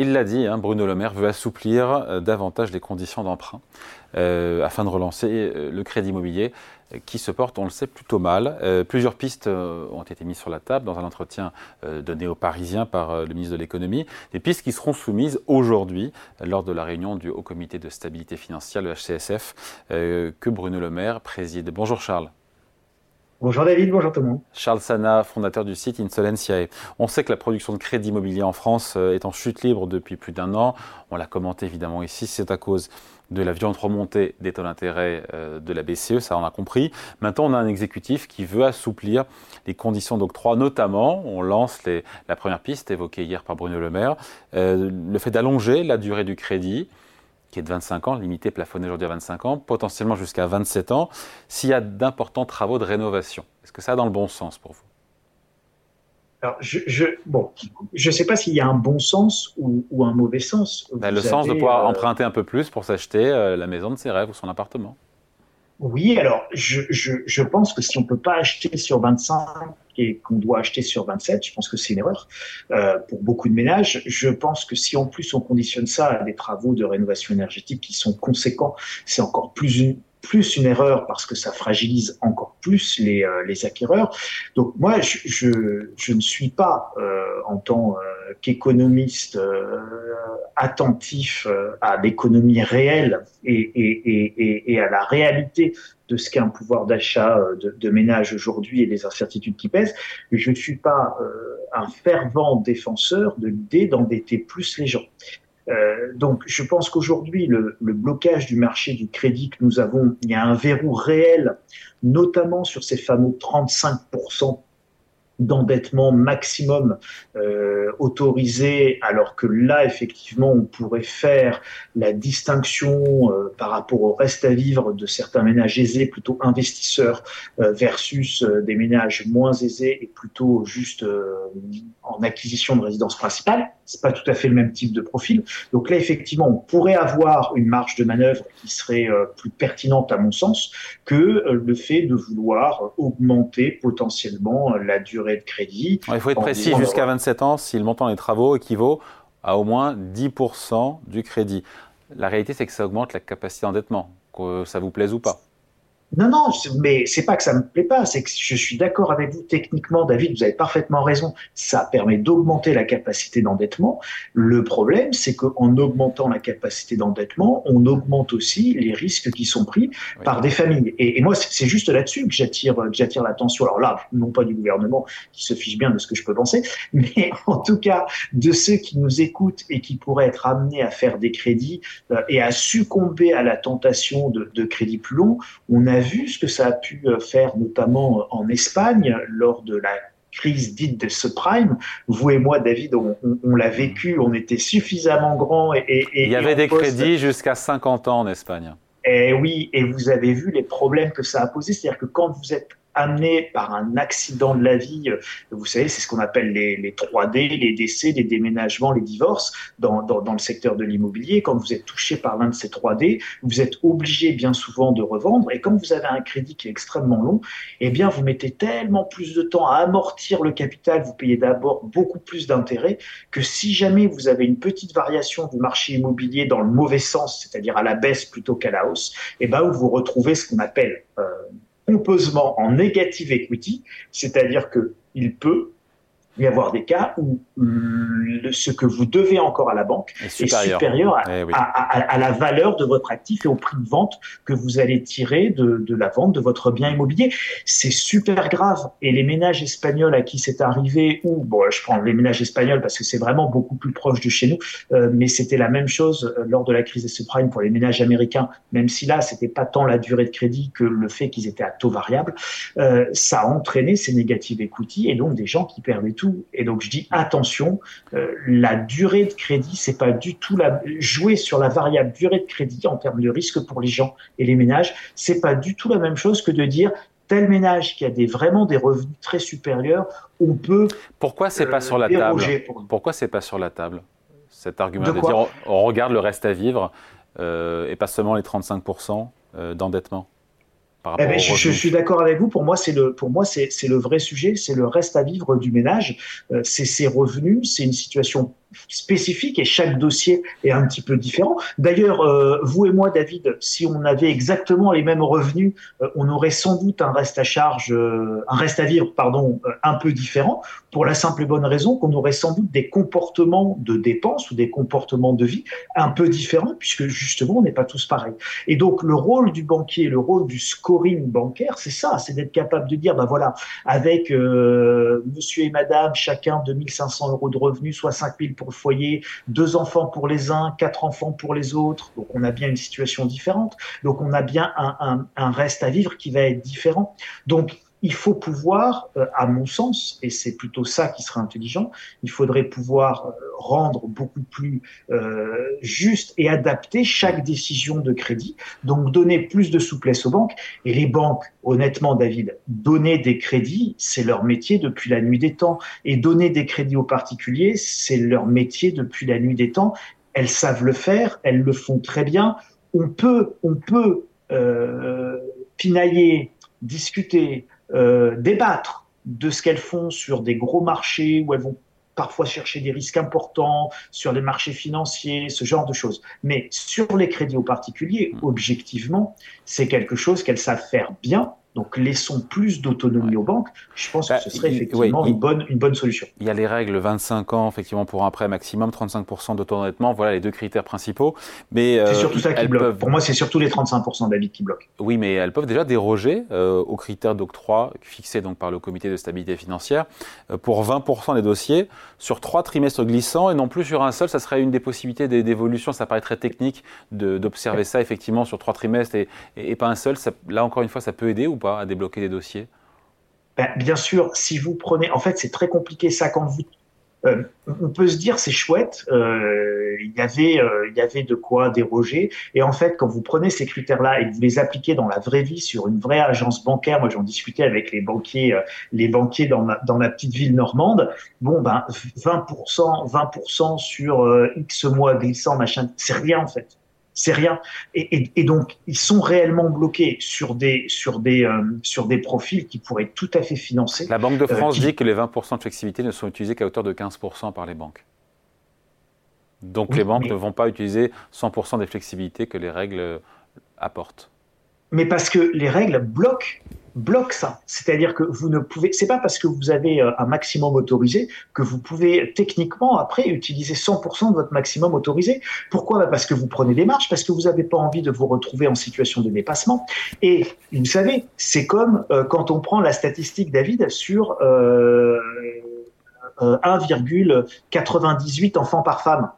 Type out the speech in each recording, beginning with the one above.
Il l'a dit, hein, Bruno Le Maire veut assouplir euh, davantage les conditions d'emprunt euh, afin de relancer euh, le crédit immobilier qui se porte, on le sait, plutôt mal. plusieurs pistes ont été mises sur la table dans un entretien donné aux Parisiens par le ministre de l'économie. Des pistes qui seront soumises aujourd'hui lors de la réunion du Haut Comité de stabilité financière, le HCSF, que Bruno Le Maire préside. Bonjour Charles. Bonjour David, bonjour tout le monde. Charles Sana, fondateur du site Insolentiae. On sait que la production de crédit immobilier en France euh, est en chute libre depuis plus d'un an. On l'a commenté évidemment ici, c'est à cause de la violente remontée des taux d'intérêt euh, de la BCE, ça on a compris. Maintenant, on a un exécutif qui veut assouplir les conditions d'octroi, notamment, on lance la première piste évoquée hier par Bruno Le Maire, euh, le fait d'allonger la durée du crédit qui est de 25 ans, limité plafonné aujourd'hui à 25 ans, potentiellement jusqu'à 27 ans, s'il y a d'importants travaux de rénovation. Est-ce que ça a dans le bon sens pour vous? Alors, je, bon, je sais pas s'il y a un bon sens ou, un mauvais sens. Ben, le sens de pouvoir euh, emprunter un peu plus pour s'acheter euh, la maison de ses rêves ou son appartement. Oui, alors je, je, je, pense que si on peut pas acheter sur 25 et qu'on doit acheter sur 27, je pense que c'est une erreur euh, pour beaucoup de ménages. Je pense que si en plus on conditionne ça à des travaux de rénovation énergétique qui sont conséquents, c'est encore plus une, plus une erreur parce que ça fragilise encore plus les, euh, les acquéreurs. Donc moi, je, je, je ne suis pas euh, en tant euh, qu'économiste euh, attentif à l'économie réelle et, à la réalité de ce qu'est un pouvoir d'achat de, ménage aujourd'hui et des incertitudes qui pèsent. Je ne suis pas un fervent défenseur de l'idée d'endetter plus les gens. Euh, donc, je pense qu'aujourd'hui, le, le, blocage du marché du crédit que nous avons, il y a un verrou réel, notamment sur ces fameux 35% d'endettement maximum euh, autorisé, alors que là, effectivement, on pourrait faire la distinction euh, par rapport au reste à vivre de certains ménages aisés, plutôt investisseurs, euh, versus des ménages moins aisés et plutôt juste en acquisition de résidence principale. C'est pas tout à fait le même type de profil. Donc là, effectivement, on pourrait avoir une marge de manœuvre qui serait plus pertinente à mon sens que le fait de vouloir augmenter potentiellement la durée de crédit. il faut être précis, jusqu'à 27 ans, si le montant des travaux équivaut à au moins 10% du crédit. La réalité, c'est que ça augmente la capacité d'endettement, que ça vous plaise ou pas. Non, non, mais c'est pas que ça me plaît pas, c'est que je suis d'accord avec vous techniquement, David, vous avez parfaitement raison. Ça permet d'augmenter la capacité d'endettement. Le problème, c'est qu'en augmentant la capacité d'endettement, on augmente aussi les risques qui sont pris par des familles. Et, moi, c'est juste là-dessus que j'attire, que j'attire l'attention. Alors là, non pas du gouvernement qui se fiche bien de ce que je peux penser, mais en tout cas de ceux qui nous écoutent et qui pourraient être amenés à faire des crédits euh, et à succomber à la tentation de, de crédits plus longs. On a vu ce que ça a pu euh, faire notamment euh, en Espagne lors de la crise dite de subprime. Vous et moi, David, on, l'a vécu, on était suffisamment grands. Et, Il y avait des crédits jusqu'à 50 ans en Espagne. Et oui, et vous avez vu les problèmes que ça a posé. C'est-à-dire que quand vous êtes amené par un accident de la vie, euh, vous savez, c'est ce qu'on appelle les, les, 3D, les décès, les déménagements, les divorces dans, dans, dans le secteur de l'immobilier. Quand vous êtes touché par l'un de ces 3D, vous êtes obligé bien souvent de revendre. Et quand vous avez un crédit qui est extrêmement long, eh bien, vous mettez tellement plus de temps à amortir le capital, vous payez d'abord beaucoup plus d'intérêts que si jamais vous avez une petite variation du marché immobilier dans le mauvais sens, c'est-à-dire à la baisse plutôt qu'à la hausse, eh vous vous retrouvez ce qu'on appelle euh, pompeusement en negative equity, c'est-à-dire qu'il peut y avoir des cas où ce que vous devez encore à la banque est supérieur, eh à, la valeur de votre actif et au prix de vente que vous allez tirer de, la vente de votre bien immobilier. C'est super grave. Et les ménages espagnols à qui c'est arrivé, ou bon, je prends les ménages espagnols parce que c'est vraiment beaucoup plus proche de chez nous, euh, mais c'était la même chose euh, lors de la crise des subprimes pour les ménages américains, même si là, c'était pas tant la durée de crédit que le fait qu'ils étaient à taux variable. Euh, ça a entraîné ces négatives equity et donc des gens qui perdaient tout. Et donc je dis attention, euh, la durée de crédit, c'est pas du tout la jouer sur la variable durée de crédit en termes de risque pour les gens et les ménages, c'est pas du tout la même chose que de dire tel ménage qui a des, vraiment des revenus très supérieurs, on peut. Pourquoi c'est pas euh, sur la table Pourquoi c'est pas sur la table cet argument de, dire on, regarde le reste à vivre euh, et pas seulement les 35% d'endettement? Eh ben, je, suis d'accord avec vous. Pour moi, c'est le, pour moi, c'est, le vrai sujet. C'est le reste à vivre du ménage. Euh, c'est ses revenus. C'est une situation spécifique et chaque dossier est un petit peu différent. D'ailleurs, euh, vous et moi, David, si on avait exactement les mêmes revenus, euh, on aurait sans doute un reste à charge, euh, un reste à vivre, pardon, un peu différent, pour la simple et bonne raison qu'on aurait sans doute des comportements de dépenses ou des comportements de vie un peu différents, puisque justement, on n'est pas tous pareils. Et donc, le rôle du banquier, le rôle du scoring bancaire, c'est ça, c'est d'être capable de dire, ben voilà, avec monsieur et madame, chacun 2500 euros de revenus, soit 5000 pour le foyer, deux enfants pour les uns, quatre enfants pour les autres. Donc on a bien une situation différente. Donc on a bien un, un reste à vivre qui va être différent. Donc il faut pouvoir, euh, à mon sens, et c'est plutôt ça qui serait intelligent, il faudrait pouvoir euh, rendre beaucoup plus euh, juste et adapter chaque décision de crédit, donc donner plus de souplesse aux banques. Et les banques, honnêtement, David, donner des crédits, c'est leur métier depuis la nuit des temps. Et donner des crédits aux particuliers, c'est leur métier depuis la nuit des temps. Elles savent le faire, elles le font très bien. On peut, on peut euh, pinailler, discuter, euh, débattre de ce qu'elles font sur des gros marchés où elles vont parfois chercher des risques importants sur les marchés financiers, ce genre de choses. Mais sur les crédits aux particuliers, mmh. objectivement, c'est quelque chose qu'elles savent faire bien donc laissons plus d'autonomie aux banques. Je pense que bah, ce serait effectivement une, bonne, une bonne solution. Il y a les règles 25 ans effectivement pour un prêt maximum, 35% d'auto-endettement. Voilà les deux critères principaux. Mais c'est euh, surtout ça qui bloque. Pour moi, c'est surtout les 35% d'avis qui bloquent. Oui, mais elles peuvent déjà déroger euh, aux critères d'octroi fixés donc par le Comité de stabilité financière euh, pour 20% des dossiers sur trois trimestres glissants et non plus sur un seul. Ça serait une des possibilités d'évolution. Ça paraît très technique d'observer ça effectivement sur trois trimestres et, et, pas un seul. là encore une fois, ça peut aider ou pas à débloquer des dossiers? Ben, Bien sûr, si vous prenez, en fait, c'est très compliqué ça quand vous. Euh, on peut se dire c'est chouette, euh, il y avait euh, il y avait de quoi déroger et en fait quand vous prenez ces critères-là et que vous les appliquez dans la vraie vie sur une vraie agence bancaire, moi j'en discutais avec les banquiers les banquiers dans ma dans petite ville normande, bon ben 20% 20% sur X mois glissant machin, c'est rien en fait c'est rien. Et, donc, ils sont réellement bloqués sur des, sur, des, euh, sur des profils qui pourraient tout à fait financer. La Banque de euh, France dit que les 20% de flexibilité ne sont utilisés qu'à hauteur de 15% par les banques. Donc, les banques ne vont pas utiliser 100% des flexibilités que les règles apportent. Mais parce que les règles bloquent bloque ça. C'est-à-dire que vous ne pouvez, c'est pas parce que vous avez euh, un maximum autorisé que vous pouvez techniquement après utiliser 100% de votre maximum autorisé. Pourquoi? Bah, Parce que vous prenez des marches, parce que vous n'avez pas envie de vous retrouver en situation de dépassement. Et vous savez, c'est comme euh, quand on prend la statistique David sur euh, 1,98 euh, enfants par femme.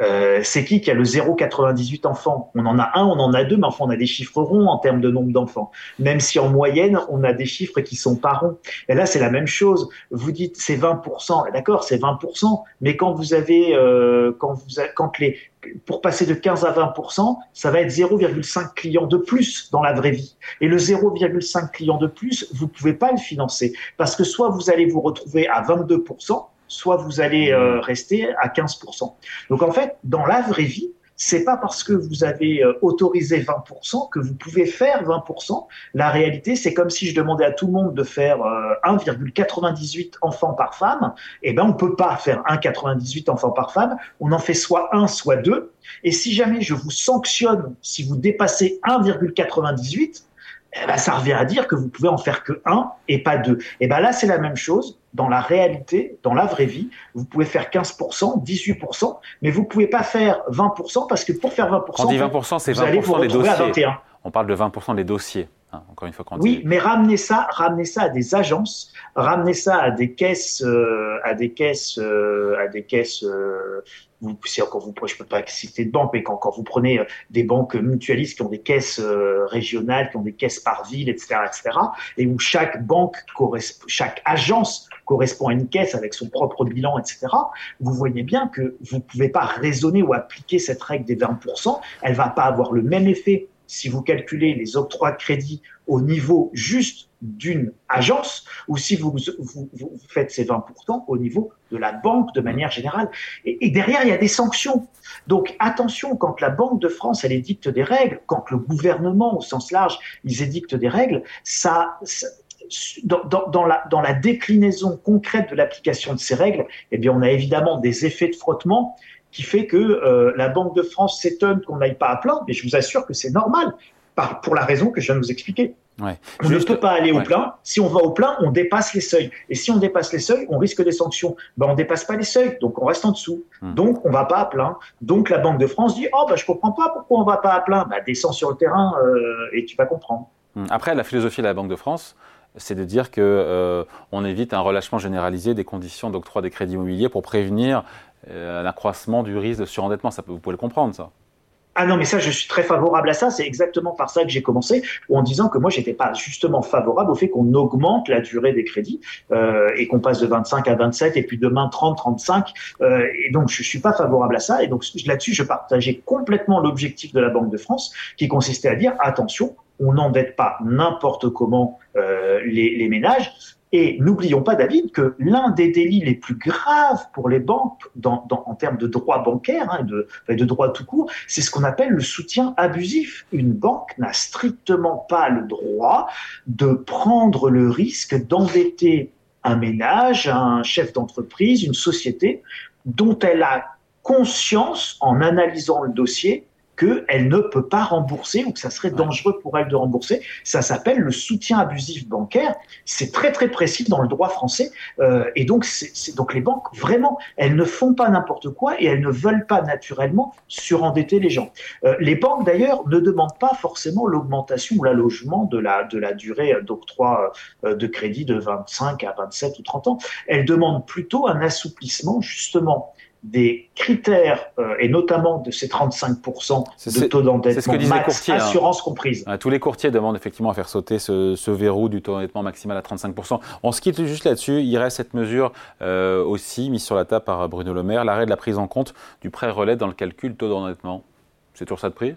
Euh, c'est qui qui a le 0,98 enfants? On en a un, on en a deux, mais enfin on a des chiffres ronds en termes de nombre d'enfants. Même si en moyenne on a des chiffres qui sont pas ronds. Et là c'est la même chose. Vous dites c'est 20%, d'accord, c'est 20%, mais quand vous avez, euh, quand vous, quand les, pour passer de 15 à 20%, ça va être 0,5 clients de plus dans la vraie vie. Et le 0,5 clients de plus, vous pouvez pas le financer parce que soit vous allez vous retrouver à 22%, soit vous allez euh, mmh. rester à 15%. Donc en fait, dans la vraie vie, c'est pas parce que vous avez euh, autorisé 20% que vous pouvez faire 20%. La réalité, c'est comme si je demandais à tout le monde de faire 1,98 euh, enfants par femme. Eh ben, on peut pas faire 1,98 enfants par femme. On en fait soit un, soit deux. Et si jamais je vous sanctionne si vous dépassez 1,98, eh ben, ça revient à dire que vous pouvez en faire que un et pas deux. Et ben là, c'est la même chose. Dans la réalité, dans la vraie vie, vous pouvez faire 15%, 18%, mais vous pouvez pas faire 20% parce que pour faire 20%, on dit 20%, c'est 20% des dossiers. On parle de 20% des dossiers. Hein, encore une fois, quand oui, mais ramenez ça, ramenez ça à des agences, ramenez ça à des caisses, euh, à des caisses, euh, à des caisses euh, vous, si encore vous, je peux pas citer de banque, mais quand, quand vous prenez euh, des banques mutualistes qui ont des caisses euh, régionales, qui ont des caisses par ville, etc., etc., et où chaque banque chaque agence correspond à une caisse avec son propre bilan, etc., vous voyez bien que vous ne pouvez pas raisonner ou appliquer cette règle des 20%. Elle va pas avoir le même effet si vous calculez les octrois de crédit au niveau juste d'une agence ou si vous, vous, faites ces 20% au niveau de la banque de manière générale. Et, derrière, il y a des sanctions. Donc attention, quand la Banque de France, elle édicte des règles, quand le gouvernement, au sens large, ils édictent des règles, ça, dans, la, dans la déclinaison concrète de l'application de ces règles, eh bien, on a évidemment des effets de frottement qui fait que euh, la Banque de France s'étonne qu'on n'aille pas à plein, mais je vous assure que c'est normal, par, pour la raison que je viens de vous expliquer. On ne peut pas aller au plein. Si on va au plein, on dépasse les seuils. Et si on dépasse les seuils, on risque des sanctions. Ben, on dépasse pas les seuils, donc on reste en dessous. Hmm. Donc on va pas à plein. Donc la Banque de France dit oh ben je comprends pas pourquoi on va pas à plein. Ben, descends sur le terrain euh, et tu vas comprendre. Hmm. Après la philosophie de la Banque de France, c'est de dire que euh, on évite un relâchement généralisé des conditions d'octroi des crédits immobiliers pour prévenir un accroissement du risque de surendettement. Ça, vous pouvez le comprendre, ça. Ah non, mais ça, je suis très favorable à ça. C'est exactement par ça que j'ai commencé, en disant que moi, j'étais pas justement favorable au fait qu'on augmente la durée des crédits euh, et qu'on passe de 25 à 27 et puis demain 30, 35. Euh, et donc, je suis pas favorable à ça. Et donc là-dessus, je partageais complètement l'objectif de la Banque de France, qui consistait à dire attention, on n'endette pas n'importe comment euh, les ménages. Et n'oublions pas, David, que l'un des délits les plus graves pour les banques en termes de droit bancaire, hein, de, de droit tout court, c'est ce qu'on appelle le soutien abusif. Une banque n'a strictement pas le droit de prendre le risque d'endetter un ménage, un chef d'entreprise, une société dont elle a conscience en analysant le dossier qu'elle ne peut pas rembourser ou que ça serait dangereux pour elle de rembourser. Ça s'appelle le soutien abusif bancaire. C'est très très précis dans le droit français. Euh, et donc, c'est donc les banques, vraiment, elles ne font pas n'importe quoi et elles ne veulent pas naturellement surendetter les gens. Euh, les banques, d'ailleurs, ne demandent pas forcément l'augmentation ou l'allogement de la, de la durée d'octroi euh, de crédit de 25 à 27 ou 30 ans. Elles demandent plutôt un assouplissement, justement, des critères, euh, et notamment de ces 35% de taux d'endettement max, hein. assurance comprise. tous les courtiers demandent effectivement à faire sauter ce, verrou du taux d'endettement maximal à 35%. On se quitte juste là-dessus. Il reste cette mesure euh, aussi mise sur la table par Bruno Le Maire, l'arrêt de la prise en compte du prêt relais dans le calcul taux d'endettement. C'est toujours ça de prix?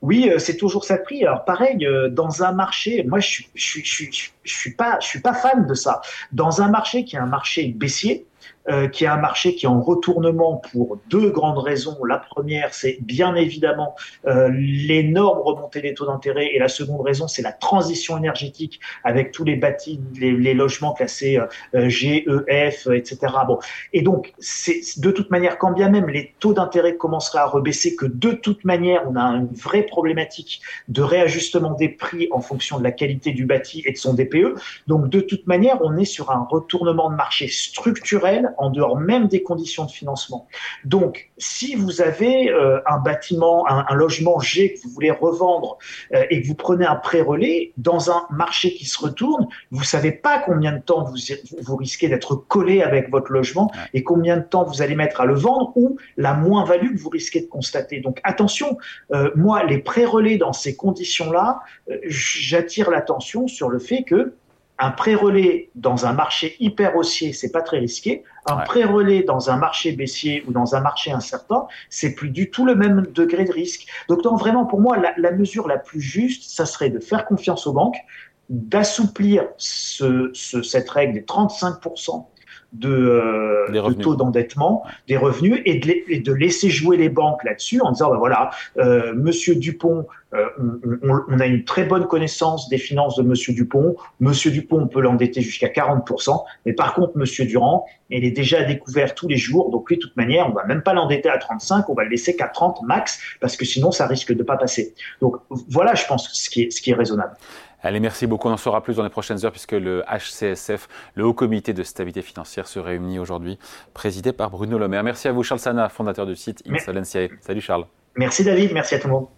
Oui, euh, c'est toujours ça de prix. Alors pareil, dans un marché, moi je suis, je suis, je suis, pas, je suis pas fan de ça. Dans un marché qui est un marché baissier, euh, qui est un marché qui est en retournement pour deux grandes raisons. La première, c'est bien évidemment euh, l'énorme remontée des taux d'intérêt, et la seconde raison, c'est la transition énergétique avec tous les bâtis, les, logements classés euh, G, E, F, etc. Bon, et donc c'est de toute manière, quand bien même les taux d'intérêt commenceraient à rebaisser, que de toute manière, on a une vraie problématique de réajustement des prix en fonction de la qualité du bâti et de son DPE. Donc de toute manière, on est sur un retournement de marché structurel en dehors même des conditions de financement. Donc, si vous avez euh, un bâtiment, un, logement G que vous voulez revendre euh, et que vous prenez un prêt relais dans un marché qui se retourne, vous savez pas combien de temps vous, vous risquez d'être collé avec votre logement et combien de temps vous allez mettre à le vendre ou la moins-value que vous risquez de constater. Donc, attention, euh, moi, les prêts relais dans ces conditions-là, j'attire l'attention sur le fait que un pré-relais dans un marché hyper haussier, c'est pas très risqué. Un pré-relais dans un marché baissier ou dans un marché incertain, c'est plus du tout le même degré de risque. Donc, vraiment, pour moi, la, mesure la plus juste, ça serait de faire confiance aux banques, d'assouplir ce, cette règle des 35% de, euh, taux d'endettement, des revenus, et de, de, laisser jouer les banques là-dessus en disant, ben voilà, euh, Monsieur Dupont, euh, on, on, a une très bonne connaissance des finances de Monsieur Dupont. Monsieur Dupont, on peut l'endetter jusqu'à 40%, mais par contre, Monsieur Durand, il est déjà découvert tous les jours, donc lui, de toute manière, on va même pas l'endetter à 35, on va le laisser qu'à 30 max, parce que sinon, ça risque de pas passer. Donc voilà, je pense, ce qui est, ce qui est raisonnable. Allez, merci beaucoup. On en saura plus dans les prochaines heures puisque le HCSF, le Haut Comité de stabilité financière, se réunit aujourd'hui, présidé par Bruno Le Maire. Merci à vous, Charles Sana, fondateur du site Insolentiae. Salut Charles. Merci David, merci à tout le monde.